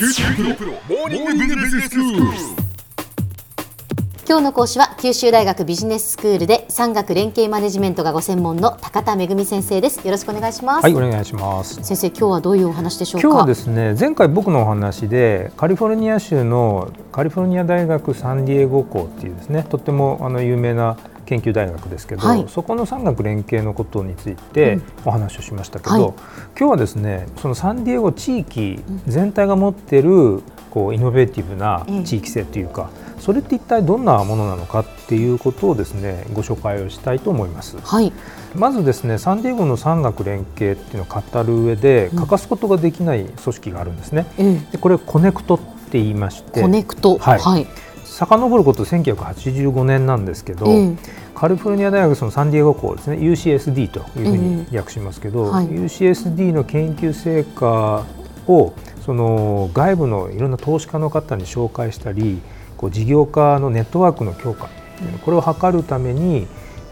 九州大学モーニングビジネススクール。今日の講師は九州大学ビジネススクールで産学連携マネジメントがご専門の高田恵先生ですよろしくお願いしますはい、お願いします。先生今日はどういうお話でしょうか今日はですね、前回僕のお話でカリフォルニア州のカリフォルニア大学サンディエゴ校っていうですね、とってもあの有名な研究大学ですけど、はい。そこの産学連携のことについてうん。お話をしましたけど、はい。今日はですね、そのサンディエゴ地域全体が持っているこうイノベーティブな地域性というか、それって一体どんなものなのかっていうことをですね、ご紹介をしたいと思います。はい。まずですねサンディエゴの産学連携っていうのを語る上で欠かすことができない組織があるんですね。えでこれコネクトって言いましてえコネクト。はい。はい、遡ること1985年なんですけど、ええカリフォルニア大学そのサンディエゴ校ですね。UCSD というふうに略しますけど、はい。UCSD の研究成果をその外部のいろんな投資家の方に紹介したりこう事業家のネットワークの強化これを図るために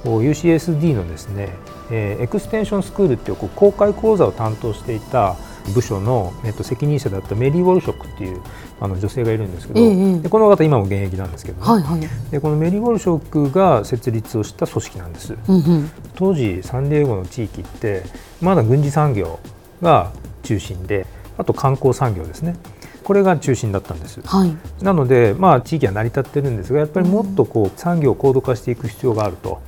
UCSD のですね、えーエクステンションスクールっていうこう公開講座を担当していた部署の、えっと、責任者だったメリー・ウォルショックっていうあの女性がいるんですけど、ええでこの方今も現役なんですけどね、はいはい。でこのメリー・ウォルショックが設立をした組織なんです。うんうん。当時サンディエゴの地域ってまだ軍事産業が中心であと観光産業ですね。これが中心だったんです。はい。なのでまあ地域は成り立ってるんですがやっぱりもっとこう産業を高度化していく必要があると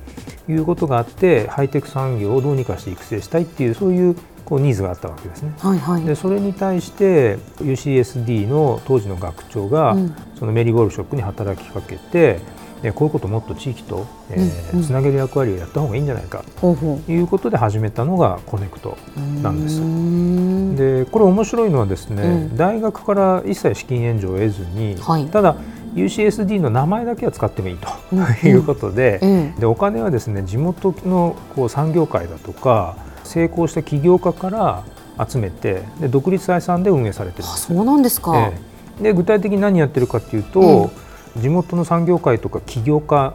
いうことがあってハイテク産業をどうにかして育成したいっていうそういうこうニーズがあったわけですね。はいはい。でそれに対して UCSD の当時の学長が、うん。そのメリー・ウォルショックに働きかけてでこういうことをもっと地域と、えーうんうん。つなげる役割をやった方がいいんじゃないか。ということで始めたのがコネクトうなんです。うー。んでこれ面白いのはですね、うん。大学から一切資金援助を得ずに、はい。ただ UCSD の名前だけは使ってもいいとうんうん。いうことで,、え。でお金はですね地元のこう産業界だとか成功した起業家から集めてで独立採算で運営されてるんです。あそうなんですか、ええ。で具体的に何やってるかっていうと、地元の産業界とか起業家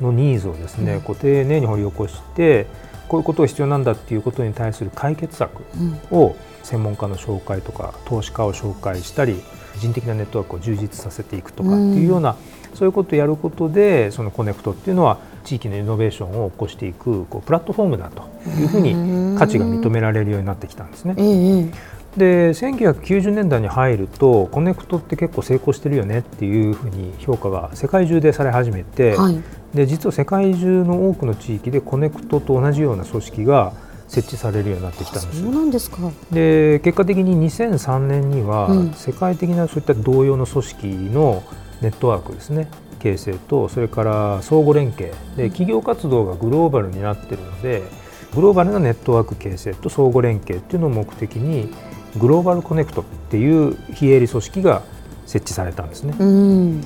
のニーズをですね、うん。こう丁寧に掘り起こしてこういうことが必要なんだっていうことに対する解決策うん。を専門家の紹介とか投資家を紹介したり人的なネットワークを充実させていくとかっていうような、そういうことをやることでそのコネクトっていうのは地域のイノベーションを起こしていくこうプラットフォームだというふうに価値が認められるようになってきたんですね。で1990年代に入るとコネクトって結構成功してるよねっていうふうに評価が世界中でされ始めて、はい。で実は世界中の多くの地域でコネクトと同じような組織が設置されるようになってきたんです。そうなんですか。で結果的に2003年にはうん。世界的なそういった同様の組織のネットワークですね形成とそれから相互連携で企業活動がグローバルになっているのでグローバルなネットワーク形成と相互連携っていうのを目的にグローバルコネクトっていう非営利組織が設置されたんですね。うん。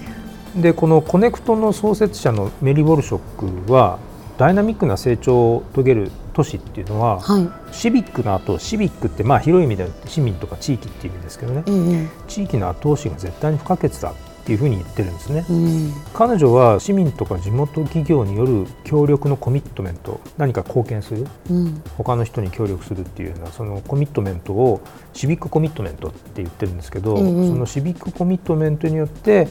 でこのコネクトの創設者のメリー・ウォルショックはダイナミックな成長を遂げる都市っていうのは、はい。シビックの後シビックってまあ広い意味で市民とか地域っていう意味ですけどね。ええ。地域の後押しが絶対に不可欠だっていうふうに言ってるんですね。うん。彼女は市民とか地元企業による協力のコミットメント何か貢献する？うん。他の人に協力するっていうようなそのコミットメントをシビックコミットメントって言ってるんですけど、ええそのシビックコミットメントによって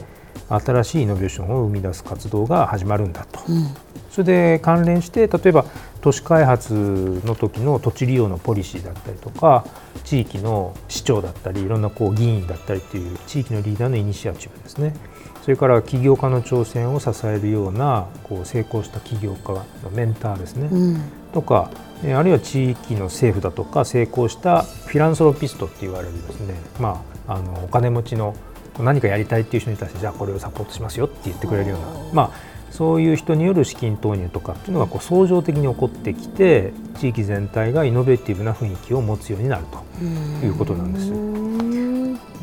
新しいイノベーションを生み出す活動が始まるんだと。うん。それで関連して例えば都市開発の時の土地利用のポリシーだったりとか地域の市長だったりいろんなこう議員だったりという地域のリーダーのイニシアチブですね。それから起業家の挑戦を支えるようなこう成功した起業家のメンターですね、うん。とかえーあるいは地域の政府だとか成功したフィランソロピストって言われるですね、まあ、あのお金持ちの何かやりたいっていう人に対してじゃあこれをサポートしますよって言ってくれるような、まあ、そういう人による資金投入とかっていうのがこう相乗的に起こってきて地域全体がイノベーティブな雰囲気を持つようになるということなんです。うん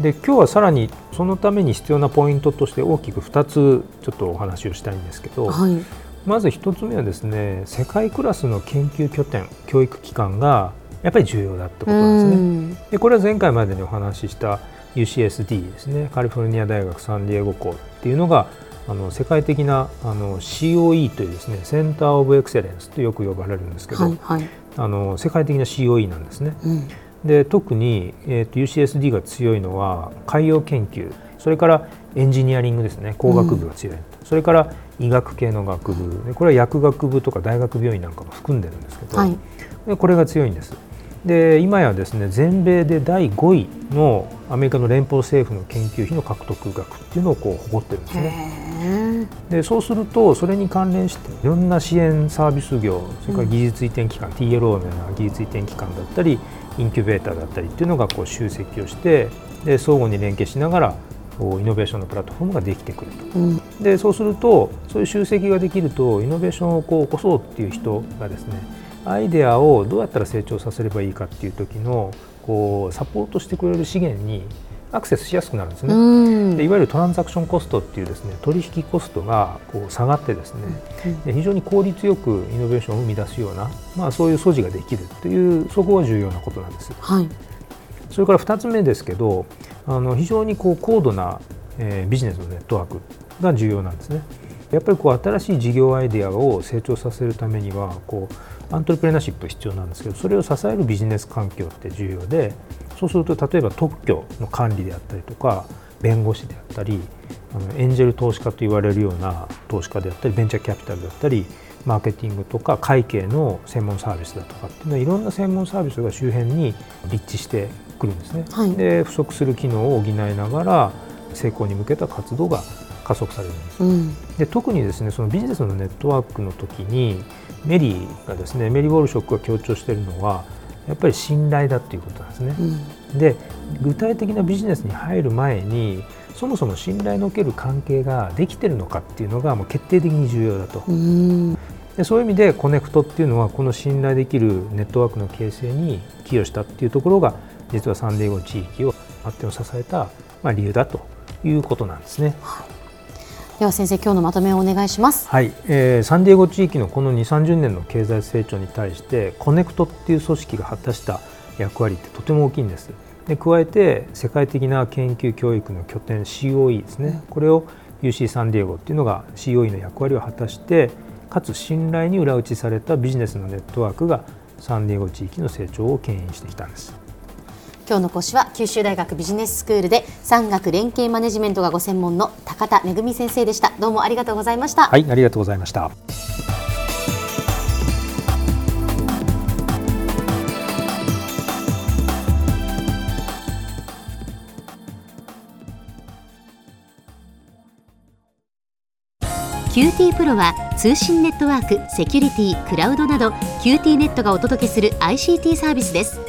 で今日はさらにそのために必要なポイントとして大きく2つちょっとお話をしたいんですけど、はい。まず1つ目はですね世界クラスの研究拠点教育機関がやっぱり重要だってことなんですね。うん。でこれは前回までにお話しした UCSD ですね。カリフォルニア大学サンディエゴ校っていうのがあの世界的なあの COE というですねセンター・オブ・エクセレンスとよく呼ばれるんですけど、はいはい。あの世界的な COE なんですね。うん。で特に、えー、と UCSD が強いのは海洋研究それからエンジニアリングですね。工学部が強い、うん、それから医学系の学部。これは薬学部とか大学病院なんかも含んでるんですけど、はい、これが強いんです。で今やですね全米で第5位のアメリカの連邦政府の研究費の獲得額っていうのをこう誇ってるんですね。でそうするとそれに関連していろんな支援サービス業それから技術移転機関、うん、TLO のような技術移転機関だったりインキュベーターだったりっていうのがこう集積をしてで相互に連携しながらイノベーションのプラットフォームができてくると、うん、でそうするとそういう集積ができるとイノベーションをこう起こそうっていう人がですねアイデアをどうやったら成長させればいいかっていう時のこうサポートしてくれる資源にアクセスしやすくなるんですね。でいわゆるトランザクションコストっていうですね取引コストがこう下がってですね、で非常に効率よくイノベーションを生み出すような、まあ、そういう素地ができるというそこが重要なことなんです。はい、それから2つ目ですけどあの非常にこう高度な、えー、ビジネスのネットワークが重要なんですね。やっぱりこう新しい事業アイデアを成長させるためにはこうアントレプレナーシップ必要なんですけどそれを支えるビジネス環境って重要でそうすると例えば特許の管理であったりとか弁護士であったりあのエンジェル投資家と言われるような投資家であったりベンチャーキャピタルだったりマーケティングとか会計の専門サービスだとかっていうのはいろんな専門サービスが周辺に立地してくるんですね。はい、で不足する機能を補いながら成功に向けた活動が加速されるんです。うん、で特にですねそのビジネスのネットワークの時にメリーがですねメリー・ウォルショックが強調しているのはやっぱり信頼だっていうことなんですね。うん、で具体的なビジネスに入る前にそもそも信頼のおける関係ができてるのかっていうのがもう決定的に重要だと。うんでそういう意味でコネクトっていうのはこの信頼できるネットワークの形成に寄与したっていうところが実はサンディエゴ地域を発展を支えた、まあ、理由だということなんですね。はいでは先生今日のまとめをお願いします。はい、えー、サンディエゴ地域のこの2、30年の経済成長に対してコネクトっていう組織が果たした役割ってとても大きいんです。で加えて世界的な研究教育の拠点 COE ですね。これを UC サンディエゴっていうのが COE の役割を果たしてかつ信頼に裏打ちされたビジネスのネットワークがサンディエゴ地域の成長を牽引してきたんです。今日の講師は九州大学ビジネススクールで産学連携マネジメントがご専門の高田恵先生でした。どうもありがとうございました。はいありがとうございました。QT プロは通信ネットワーク、セキュリティ、クラウドなど QT ネットがお届けする ICT サービスです